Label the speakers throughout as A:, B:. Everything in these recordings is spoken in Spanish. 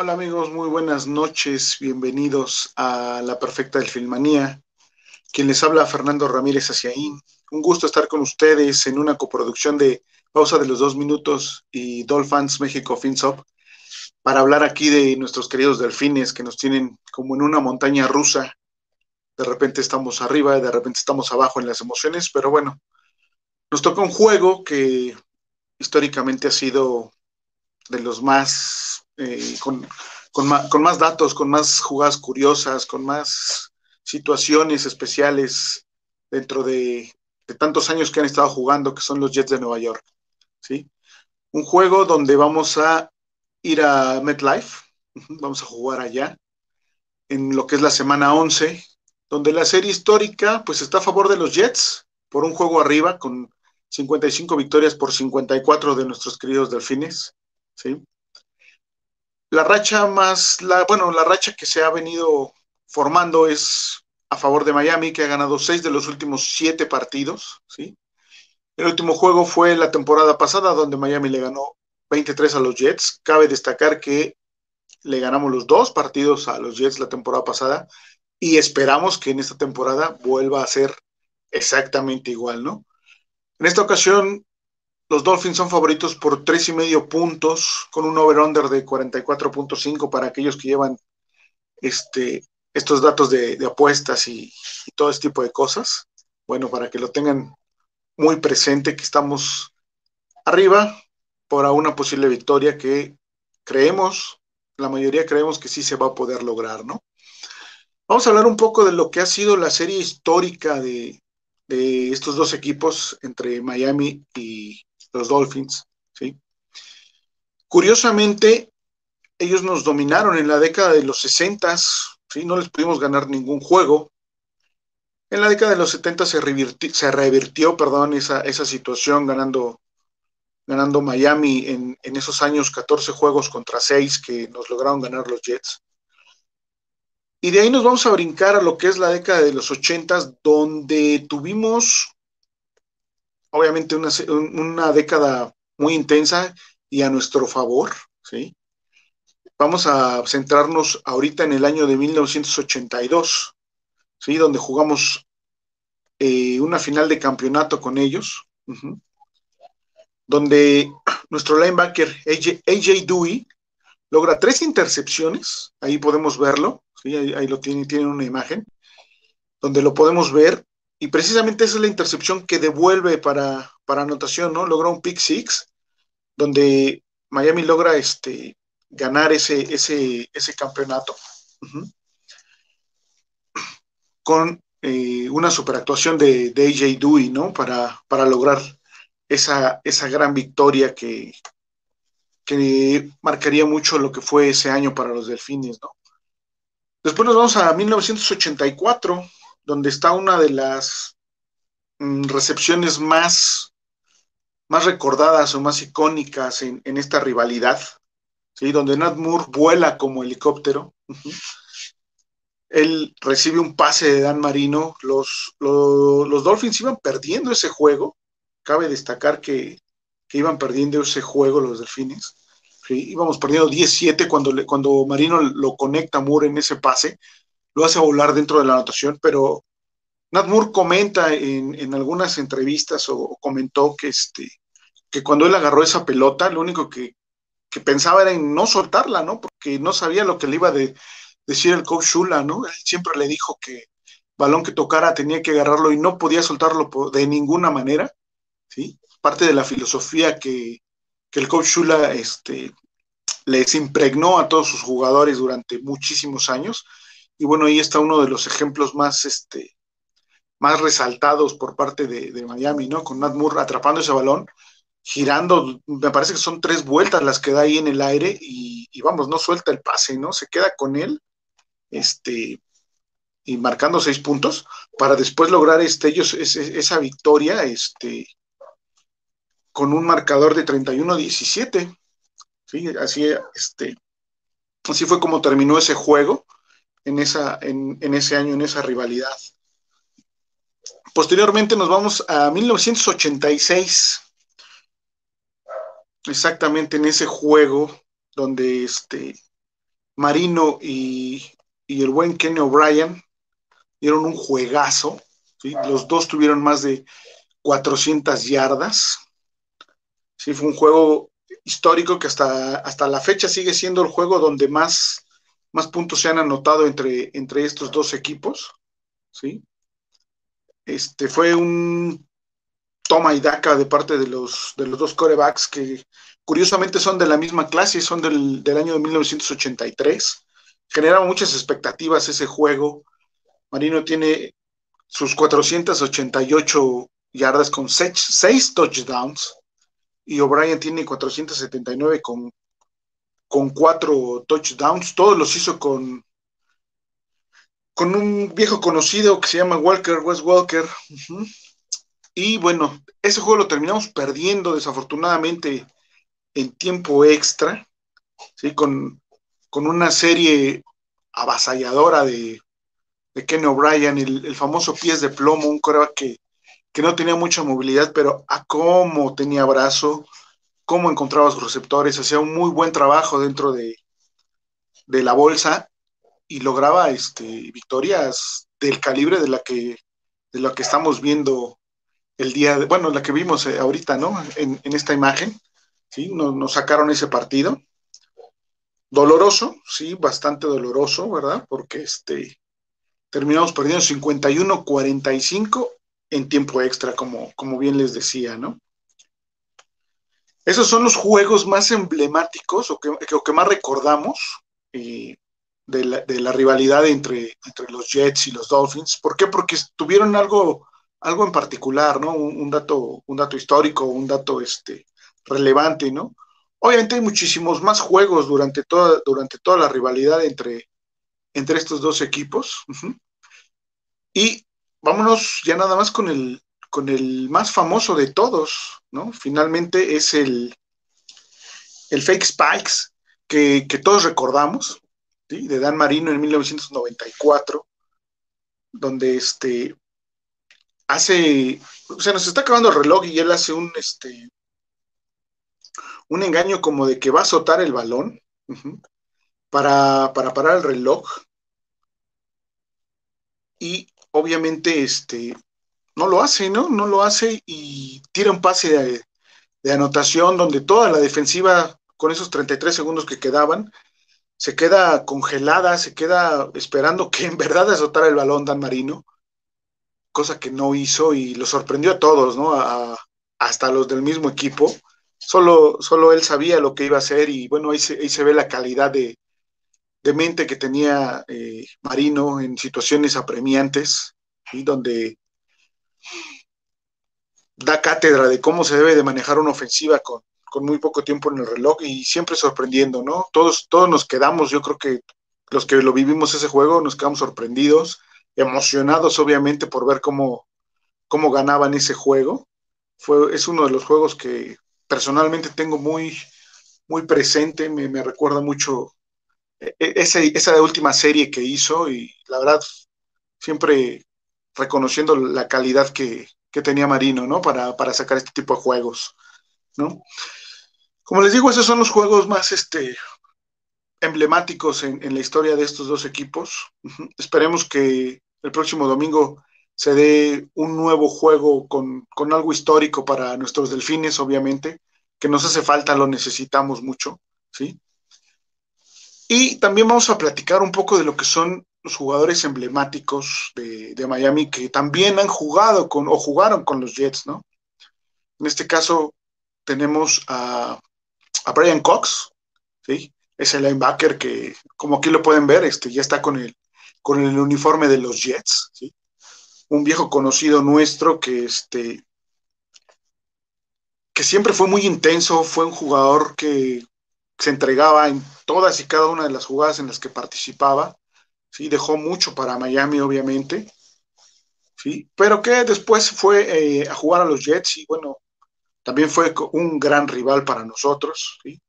A: Hola amigos, muy buenas noches, bienvenidos a La Perfecta del Filmanía. Quien les habla, Fernando Ramírez Aciaín. Un gusto estar con ustedes en una coproducción de Pausa de los Dos Minutos y Dolphins México FinSop para hablar aquí de nuestros queridos delfines que nos tienen como en una montaña rusa. De repente estamos arriba, de repente estamos abajo en las emociones, pero bueno, nos toca un juego que históricamente ha sido de los más, eh, con, más, datos, con más jugadas curiosas, con más situaciones especiales dentro de, tantos años que han estado jugando, que son los Jets de Nueva York. ¿sí? Un juego donde vamos a ir a MetLife, vamos a jugar allá, en lo que es la semana 11, donde la serie histórica pues está a favor de los Jets, por un juego arriba, con 55 victorias por 54 de nuestros queridos delfines. ¿sí? La racha más, la, bueno, la racha que se ha venido formando es a favor de Miami, que ha ganado seis de los últimos siete partidos. ¿sí? El último juego fue la temporada pasada, donde Miami le ganó 23 a los Jets. Cabe destacar que le ganamos los dos partidos a los Jets la temporada pasada y esperamos que en esta temporada vuelva a ser exactamente igual, ¿no? En esta ocasión, los Dolphins son favoritos por tres y medio puntos, con un over-under de 44.5 para aquellos que llevan este, estos datos de, apuestas y, todo este tipo de cosas. Bueno, para que lo tengan muy presente, que estamos arriba por una posible victoria que creemos, la mayoría creemos que sí se va a poder lograr, ¿no? Vamos a hablar un poco de lo que ha sido la serie histórica de, de estos dos equipos entre Miami y los Dolphins. ¿sí? Curiosamente, ellos nos dominaron en la década de los 60, ¿sí? no les pudimos ganar ningún juego. En la década de los 70 se revirtió, se revirtió perdón, esa, esa situación ganando, ganando Miami en, en esos años 14 juegos contra 6 que nos lograron ganar los Jets. Y de ahí nos vamos a brincar a lo que es la década de los ochentas, donde tuvimos, obviamente, una, una, década muy intensa y a nuestro favor, ¿sí? Vamos a centrarnos ahorita en el año de 1982, ¿sí? Donde jugamos eh, una final de campeonato con ellos, donde nuestro linebacker AJ, Dewey logra tres intercepciones, ahí podemos verlo, Ahí, lo tiene, tiene una imagen donde lo podemos ver y precisamente esa es la intercepción que devuelve para, para anotación, ¿no? Logra un pick six donde Miami logra este, ganar ese, ese, ese campeonato con eh, una superactuación de, de AJ Dewey, ¿no? Para, para lograr esa, esa gran victoria que, que marcaría mucho lo que fue ese año para los delfines, ¿no? Después nos vamos a 1984, donde está una de las mm, recepciones más, más recordadas o más icónicas en, esta rivalidad, ¿sí? donde Nat Moore vuela como helicóptero. Él recibe un pase de Dan Marino. Los, los, Dolphins iban perdiendo ese juego. Cabe destacar que, que iban perdiendo ese juego los Delfines íbamos perdiendo 10-7 cuando, cuando Marino lo conecta a Moore en ese pase, lo hace volar dentro de la anotación, pero Nat Moore comenta en, algunas entrevistas o, comentó que, este, que cuando él agarró esa pelota, lo único que, pensaba era en no soltarla, ¿no? Porque no sabía lo que le iba a decir el coach Shula, ¿no? Él siempre le dijo que balón que tocara tenía que agarrarlo y no podía soltarlo de ninguna manera, ¿sí? Parte de la filosofía que, que el coach Shula este, les impregnó a todos sus jugadores durante muchísimos años. Y bueno, ahí está uno de los ejemplos más, este, más resaltados por parte de, Miami, ¿no? Con Nat Moore atrapando ese balón, girando, me parece que son tres vueltas las que da ahí en el aire y, vamos, no suelta el pase, ¿no? Se queda con él, este, y marcando seis puntos para después lograr este, ellos, esa victoria, este, con un marcador de 31-17. ¿sí? Así, este, así fue como terminó ese juego en, esa, en, ese año, en esa rivalidad. Posteriormente nos vamos a 1986, exactamente en ese juego donde este, Marino y, el buen Kenny O'Brien dieron un juegazo. Los dos tuvieron más de 400 yardas. Sí, fue un juego histórico que hasta, hasta la fecha sigue siendo el juego donde más, más puntos se han anotado entre, entre estos dos equipos. ¿sí? Este, fue un toma y daca de parte de los, de los dos corebacks que curiosamente son de la misma clase, son del, del año de 1983. Generaba muchas expectativas ese juego. Marino tiene sus 488 yardas con 6 touchdowns y O'Brien tiene 479 con, con 4 touchdowns. Todos los hizo con, con un viejo conocido que se llama Walker, Wes Walker. Y bueno, ese juego lo terminamos perdiendo desafortunadamente en tiempo extra, ¿sí? con, una serie avasalladora de, de Kenny O'Brien, el, famoso pies de plomo, un coreback que, que no tenía mucha movilidad, pero a cómo tenía brazo, cómo encontraba sus receptores, hacía un muy buen trabajo dentro de, la bolsa y lograba este, victorias del calibre de la que estamos viendo el día, de, bueno, la que vimos eh, ahorita, ¿no? En, esta imagen, ¿sí? Nos, sacaron ese partido. Doloroso, sí, bastante doloroso, ¿verdad? Porque este, terminamos perdiendo 51-45 en tiempo extra, como, como bien les decía, ¿no? Esos son los juegos más emblemáticos o que, más recordamos de, la, rivalidad entre, los Jets y los Dolphins. ¿Por qué? Porque tuvieron algo algo en particular, ¿no? Un, dato, un dato histórico, un dato este, relevante, ¿no? Obviamente hay muchísimos más juegos durante toda, la rivalidad entre estos dos equipos. Y vámonos ya nada más con el, con el más famoso de todos, ¿no? Finalmente es el, el Fake Spikes, que, que todos recordamos, de Dan Marino en 1994, donde este, hace, o sea, nos está acabando el reloj y él hace un, este, un engaño como de que va a azotar el balón para, parar el reloj. Y obviamente, este, no lo hace, ¿no? No lo hace y tira un pase de, anotación donde toda la defensiva, con esos 33 segundos que quedaban, se queda congelada, se queda esperando que en verdad azotara el balón Dan Marino cosa que no hizo y lo sorprendió a todos, ¿no? Hasta los del mismo equipo. Solo, solo él sabía lo que iba a hacer y bueno, ahí se, ahí se ve la calidad de, de mente que tenía eh, Marino en situaciones apremiantes, y donde da cátedra de cómo se debe de manejar una ofensiva con, con, muy poco tiempo en el reloj y siempre sorprendiendo, ¿no? Todos, todos nos quedamos, yo creo que los que lo vivimos ese juego, nos quedamos sorprendidos emocionados obviamente por ver cómo, cómo ganaban ese juego. Fue, es uno de los juegos que personalmente tengo muy, muy presente, me, recuerda mucho e, e, ese, esa última serie que hizo y la verdad siempre reconociendo la calidad que, tenía Marino, ¿no? Para, para, sacar este tipo de juegos, ¿no? Como les digo, esos son los juegos más este, emblemáticos en, en la historia de estos dos equipos. Esperemos que el próximo domingo se dé un nuevo juego con, algo histórico para nuestros delfines, obviamente, que nos hace falta, lo necesitamos mucho, ¿sí? Y también vamos a platicar un poco de lo que son jugadores emblemáticos de, Miami que también han jugado con o jugaron con los Jets, ¿no? En este caso tenemos a, a Brian Cox, ¿sí? Es el linebacker que, como aquí lo pueden ver, este, ya está con el, con el uniforme de los Jets, ¿sí? un viejo conocido nuestro que, este, que siempre fue muy intenso, fue un jugador que se entregaba en todas y cada una de las jugadas en las que participaba, ¿sí? dejó mucho para Miami obviamente, ¿sí? pero que después fue eh, a jugar a los Jets y bueno, también fue un gran rival para nosotros. ¿sí?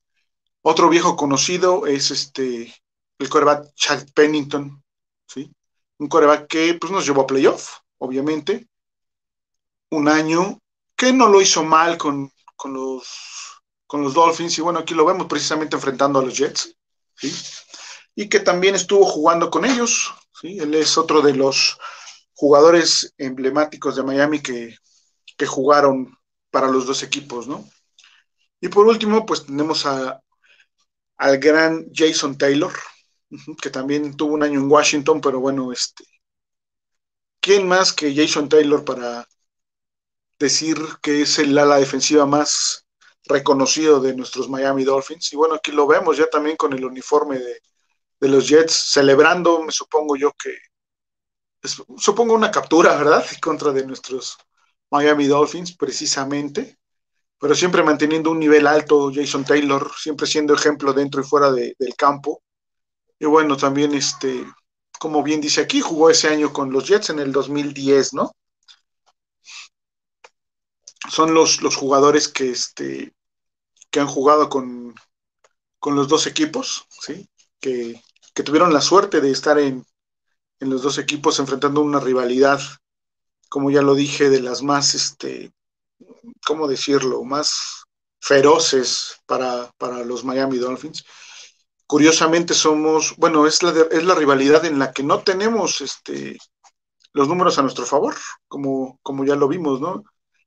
A: Otro viejo conocido es este, el quarterback Chad Pennington, ¿sí? Un coreback que pues, nos llevó a playoff, obviamente. Un año que no lo hizo mal con, los, con los Dolphins, y bueno, aquí lo vemos precisamente enfrentando a los Jets, ¿sí? Y que también estuvo jugando con ellos. Él es otro de los jugadores emblemáticos de Miami que, que jugaron para los dos equipos, ¿no? Y por último, pues tenemos a, al gran Jason Taylor, que también tuvo un año en Washington, pero bueno, este, ¿quién más que Jason Taylor para decir que es el ala defensiva más reconocido de nuestros Miami Dolphins? Y bueno, aquí lo vemos ya también con el uniforme de, de los Jets, celebrando, me supongo yo que, supongo una captura, ¿verdad? Contra de nuestros Miami Dolphins, precisamente pero siempre manteniendo un nivel alto, Jason Taylor, siempre siendo ejemplo dentro y fuera del campo. Y bueno, también, este, como bien dice aquí, jugó ese año con los Jets en el 2010, ¿no? Son los, los jugadores que, este, que han jugado con, con los dos equipos, ¿sí? Que, que tuvieron la suerte de estar en, en los dos equipos enfrentando una rivalidad, como ya lo dije, de las más este, ¿cómo decirlo?, más feroces para, los Miami Dolphins. Curiosamente somos, bueno, es la, es la rivalidad en la que no tenemos este, los números a nuestro favor, como, como ya lo vimos, ¿no?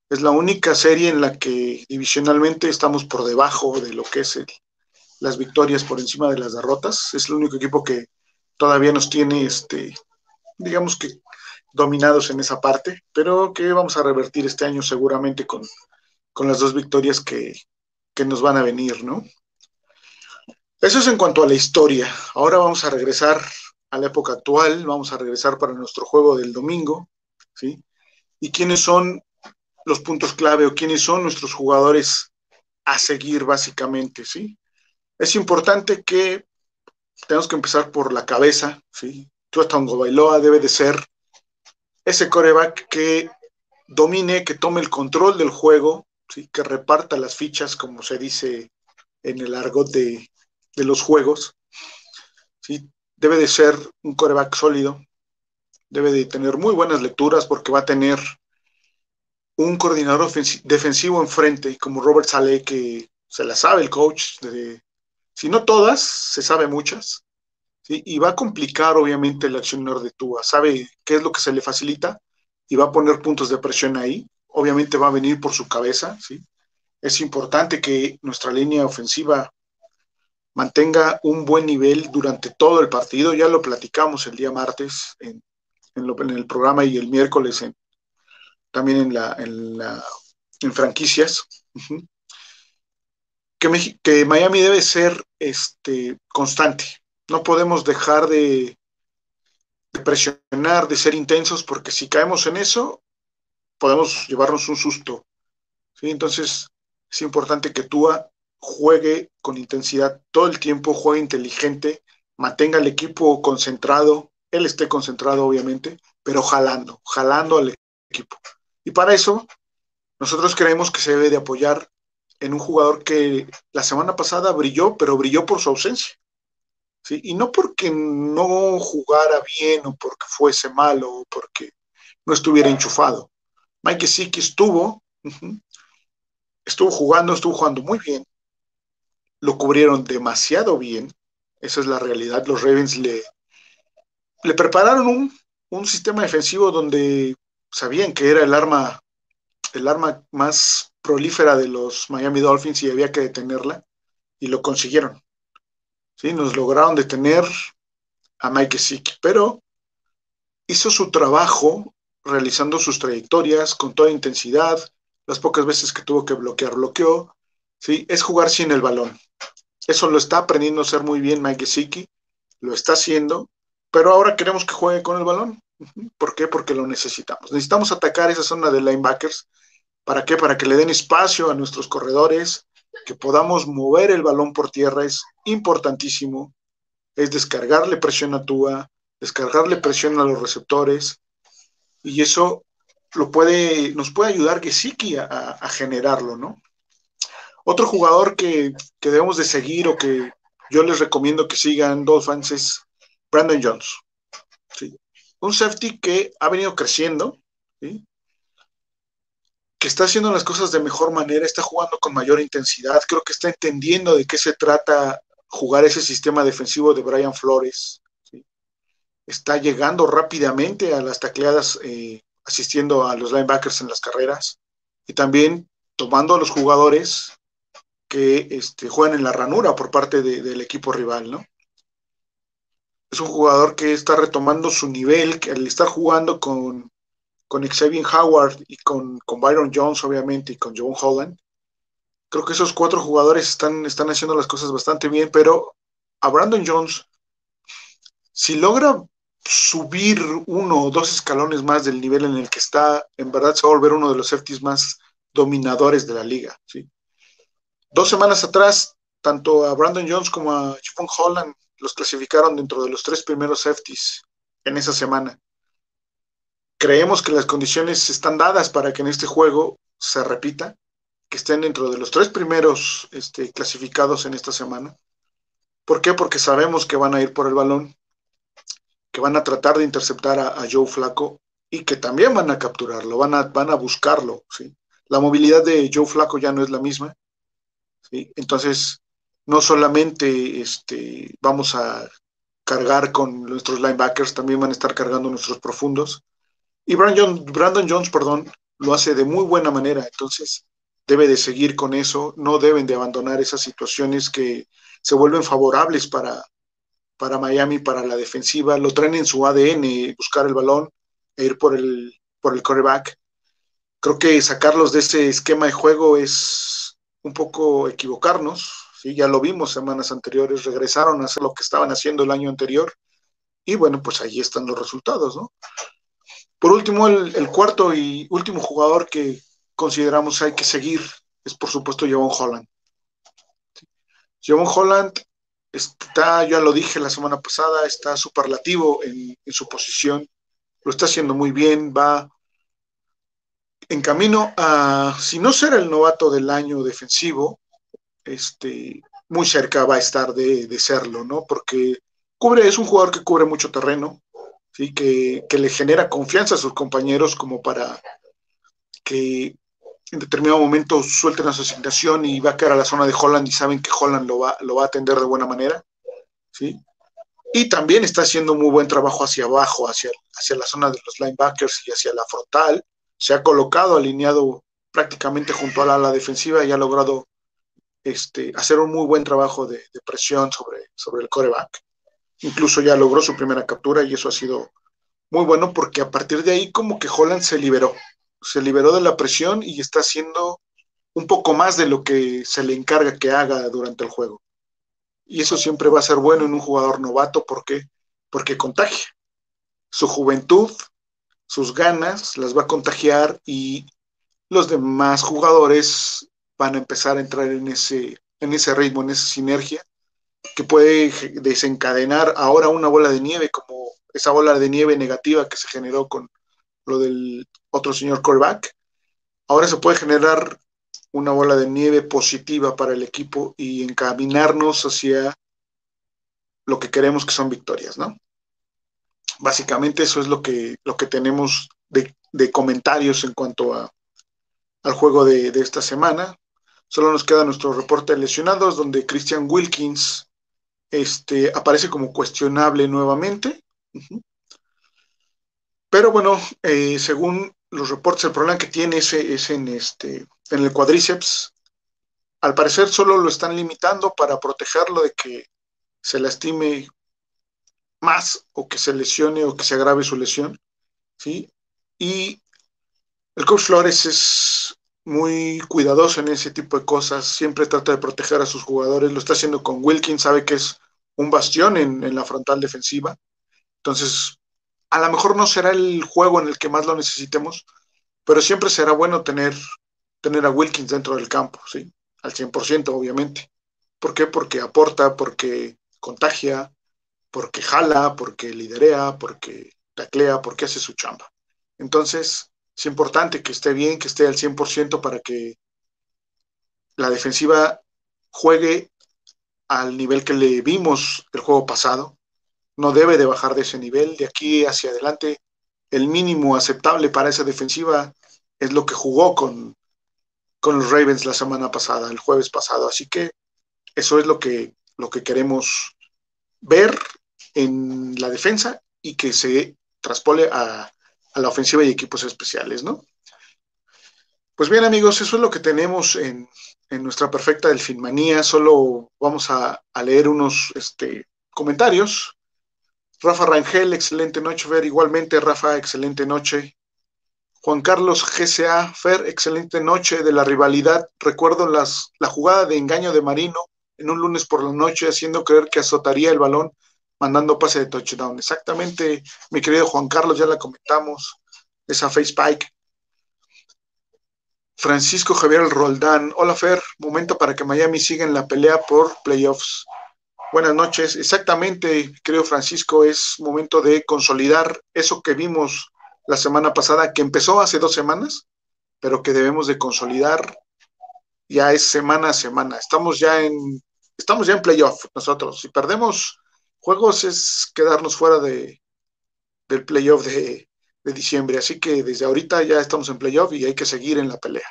A: Es la única serie en la que divisionalmente estamos por debajo de lo que es las victorias por encima de las derrotas. Es el único equipo que todavía nos tiene, este, digamos que dominados en esa parte, pero que vamos a revertir este año seguramente con, las dos victorias que, nos van a venir, ¿no? Eso es en cuanto a la historia. Ahora vamos a regresar a la época actual, vamos a regresar para nuestro juego del domingo, ¿sí? Y quiénes son los puntos clave o quiénes son nuestros jugadores a seguir básicamente, ¿sí? Es importante que tenemos que empezar por la cabeza, ¿sí? Tua Bailoa debe de ser ese coreback que domine, que tome el control del juego, que reparta las fichas, como se dice en el argot de, los juegos. Debe de ser un coreback sólido, debe de tener muy buenas lecturas porque va a tener un coordinador defensivo enfrente, como Robert Saleh, que se la sabe el coach, de, si no todas, se sabe muchas, y va a complicar obviamente el accionar de Tua. Sabe qué es lo que se le facilita y va a poner puntos de presión ahí. Obviamente va a venir por su cabeza. ¿sí? Es importante que nuestra línea ofensiva mantenga un buen nivel durante todo el partido. Ya lo platicamos el día martes en, el programa y el miércoles también en, la, en, franquicias. Que, Miami debe ser este, constante no podemos dejar de, presionar, de ser intensos, porque si caemos en eso, podemos llevarnos un susto. Entonces, es importante que Tua juegue con intensidad todo el tiempo, juegue inteligente, mantenga al equipo concentrado, él esté concentrado obviamente, pero jalando, jalando al equipo. Y para eso, nosotros creemos que se debe de apoyar en un jugador que la semana pasada brilló, pero brilló por su ausencia. Y no porque no jugara bien o porque fuese malo o porque no estuviera enchufado. Mike Siki estuvo, estuvo jugando, estuvo jugando muy bien. Lo cubrieron demasiado bien. Esa es la realidad. Los Ravens le, le prepararon un, un sistema defensivo donde sabían que era el arma, el arma más prolífera de los Miami Dolphins y había que detenerla y lo consiguieron. ¿sí? Nos lograron detener a Mike Siki, pero hizo su trabajo realizando sus trayectorias con toda intensidad, las pocas veces que tuvo que bloquear, bloqueó, ¿sí? Es jugar sin el balón. Eso lo está aprendiendo a hacer muy bien Mike Siki, lo está haciendo, pero ahora queremos que juegue con el balón. ¿Por qué? Porque lo necesitamos. Necesitamos atacar esa zona de linebackers. ¿Para qué? Para que le den espacio a nuestros corredores, que podamos mover el balón por tierra es importantísimo. Es descargarle presión a Tua, descargarle presión a los receptores, y eso lo puede, nos puede ayudar que a, a, generarlo, ¿no? Otro jugador que, debemos de seguir o que yo les recomiendo que sigan Dolphins es Brandon Jones. Un safety que ha venido creciendo, ¿sí? Que está haciendo las cosas de mejor manera, está jugando con mayor intensidad, creo que está entendiendo de qué se trata jugar ese sistema defensivo de Brian Flores. Está llegando rápidamente a las tacleadas, eh, asistiendo a los linebackers en las carreras y también tomando a los jugadores que este, juegan en la ranura por parte del equipo rival, ¿no? Es un jugador que está retomando su nivel, que al estar jugando con, con Xavier Howard y con, Byron Jones, obviamente, y con John Holland, creo que esos cuatro jugadores están, haciendo las cosas bastante bien, pero a Brandon Jones, si logra subir uno o dos escalones más del nivel en el que está, en verdad se va a volver uno de los safeties más dominadores de la liga. Dos semanas atrás, tanto a Brandon Jones como a Javon Holland los clasificaron dentro de los tres primeros safeties en esa semana. Creemos que las condiciones están dadas para que en este juego se repita que estén dentro de los tres primeros este, clasificados en esta semana. ¿Por qué? Porque sabemos que van a ir por el balón, que van a tratar de interceptar a, Joe Flaco y que también van a capturarlo, van a, van a buscarlo. La movilidad de Joe Flaco ya no es la misma. Entonces, no solamente este, vamos a cargar con nuestros linebackers, también van a estar cargando nuestros profundos. Y Brandon, Brandon Jones, perdón, lo hace de muy buena manera. Entonces, debe de seguir con eso, no deben de abandonar esas situaciones que se vuelven favorables para, para Miami, para la defensiva, lo traen en su ADN, buscar el balón e ir por el, por el coreback. Creo que sacarlos de ese esquema de juego es un poco equivocarnos, ¿sí? ya lo vimos semanas anteriores, regresaron a hacer lo que estaban haciendo el año anterior y bueno, pues ahí están los resultados, ¿no? Por último, el cuarto y último jugador que, consideramos hay que seguir es por supuesto Javon Holland. Javon Holland está, ya lo dije la semana pasada, está superlativo en, su posición, lo está haciendo muy bien, va en camino a, si no ser el novato del año defensivo, este, muy cerca va a estar de, de serlo, ¿no? Porque cubre, es un jugador que cubre mucho terreno, ¿sí? que, que le genera confianza a sus compañeros como para que en determinado momento suelten a su asignación y va a caer a la zona de Holland y saben que Holland lo va, lo va a atender de buena manera, ¿sí? Y también está haciendo muy buen trabajo hacia abajo, hacia, hacia la zona de los linebackers y hacia la frontal. Se ha colocado alineado prácticamente junto a la defensiva y ha logrado este, hacer un muy buen trabajo de, de presión sobre, sobre el coreback. Incluso ya logró su primera captura y eso ha sido muy bueno porque a partir de ahí como que Holland se liberó, se liberó de la presión y está haciendo un poco más de lo que se le encarga que haga durante el juego. Y eso siempre va a ser bueno en un jugador novato, ¿por qué? Porque contagia. Su juventud, sus ganas, las va a contagiar y los demás jugadores van a empezar a entrar en ese, en ese ritmo, en esa sinergia, que puede desencadenar ahora una bola de nieve, como esa bola de nieve negativa que se generó con lo del otro señor Corback. Ahora se puede generar una bola de nieve positiva para el equipo y encaminarnos hacia lo que queremos que son victorias, ¿no? Básicamente eso es lo que, lo que tenemos de, comentarios en cuanto a, al juego de, esta semana. Solo nos queda nuestro reporte de lesionados, donde Christian Wilkins este, aparece como cuestionable nuevamente. Pero bueno, eh, según los reportes, el problema que tiene es, es en, este, en el cuadríceps. Al parecer solo lo están limitando para protegerlo de que se lastime más o que se lesione o que se agrave su lesión. ¿sí? Y el coach Flores es muy cuidadoso en ese tipo de cosas, siempre trata de proteger a sus jugadores, lo está haciendo con Wilkins, sabe que es un bastión en, la frontal defensiva, entonces a lo mejor no será el juego en el que más lo necesitemos, pero siempre será bueno tener, tener a Wilkins dentro del campo, ¿sí? Al 100%, obviamente. ¿Por qué? Porque aporta, porque contagia, porque jala, porque liderea, porque taclea, porque hace su chamba. Entonces, es importante que esté bien, que esté al 100% para que la defensiva juegue al nivel que le vimos el juego pasado, no debe de bajar de ese nivel. De aquí hacia adelante, el mínimo aceptable para esa defensiva es lo que jugó con, con los Ravens la semana pasada, el jueves pasado. Así que eso es lo que, lo que queremos ver en la defensa y que se traspole a, la ofensiva y equipos especiales, ¿no? Pues bien, amigos, eso es lo que tenemos en, nuestra perfecta delfinmanía. Solo vamos a, leer unos este, comentarios. Rafa Rangel, excelente noche, Fer. Igualmente, Rafa, excelente noche. Juan Carlos GCA, Fer, excelente noche de la rivalidad. Recuerdo las, la jugada de engaño de Marino en un lunes por la noche, haciendo creer que azotaría el balón, mandando pase de touchdown. Exactamente, mi querido Juan Carlos, ya la comentamos, esa face pike. Francisco Javier Roldán, hola Fer, momento para que Miami siga en la pelea por playoffs. Buenas noches, exactamente, creo Francisco, es momento de consolidar eso que vimos la semana pasada, que empezó hace dos semanas, pero que debemos de consolidar ya es semana a semana. Estamos ya en, estamos ya en playoff nosotros. Si perdemos juegos es quedarnos fuera de, del playoff de, de diciembre. Así que desde ahorita ya estamos en playoff y hay que seguir en la pelea.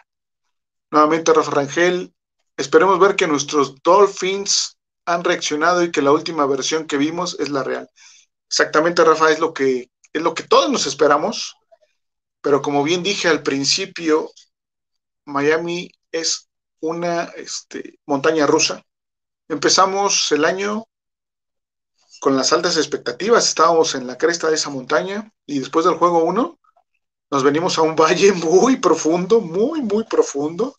A: Nuevamente, Rafa Rangel, esperemos ver que nuestros Dolphins han reaccionado y que la última versión que vimos es la real. Exactamente, Rafa, es lo que es lo que todos nos esperamos, pero como bien dije al principio, Miami es una este, montaña rusa. Empezamos el año con las altas expectativas, estábamos en la cresta de esa montaña y después del juego 1 nos venimos a un valle muy profundo, muy, muy profundo,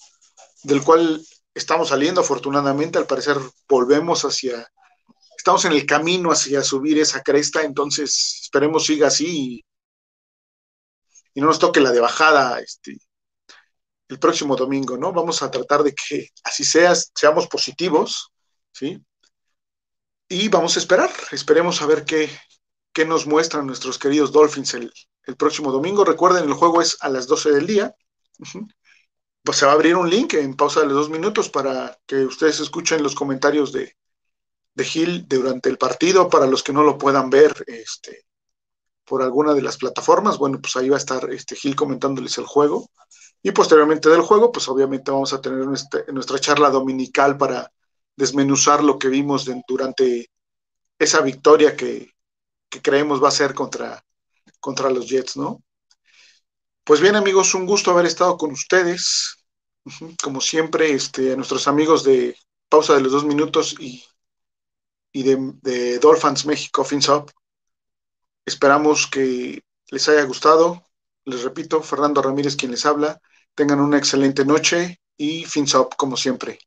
A: del cual estamos saliendo afortunadamente, al parecer volvemos hacia estamos en el camino hacia subir esa cresta, entonces esperemos siga así y, no nos toque la de bajada este, el próximo domingo, ¿no? Vamos a tratar de que así sea, seamos positivos, ¿sí? Y vamos a esperar, esperemos a ver qué, qué nos muestran nuestros queridos Dolphins el, próximo domingo. Recuerden, el juego es a las 12 del día. Pues se va a abrir un link en pausa de dos minutos para que ustedes escuchen los comentarios de, de Gil durante el partido para los que no lo puedan ver este, por alguna de las plataformas. Bueno, pues ahí va a estar este, Gil comentándoles el juego. Y posteriormente del juego, pues obviamente vamos a tener nuestra, charla dominical para desmenuzar lo que vimos durante esa victoria que, creemos va a ser contra, contra los Jets, ¿no? Pues bien, amigos, un gusto haber estado con ustedes. Como siempre, este, a nuestros amigos de Pausa de los Dos Minutos y y de, Dolphins México FinSop. Esperamos que les haya gustado. Les repito, Fernando Ramírez quien les habla. Tengan una excelente noche y FinSop como siempre.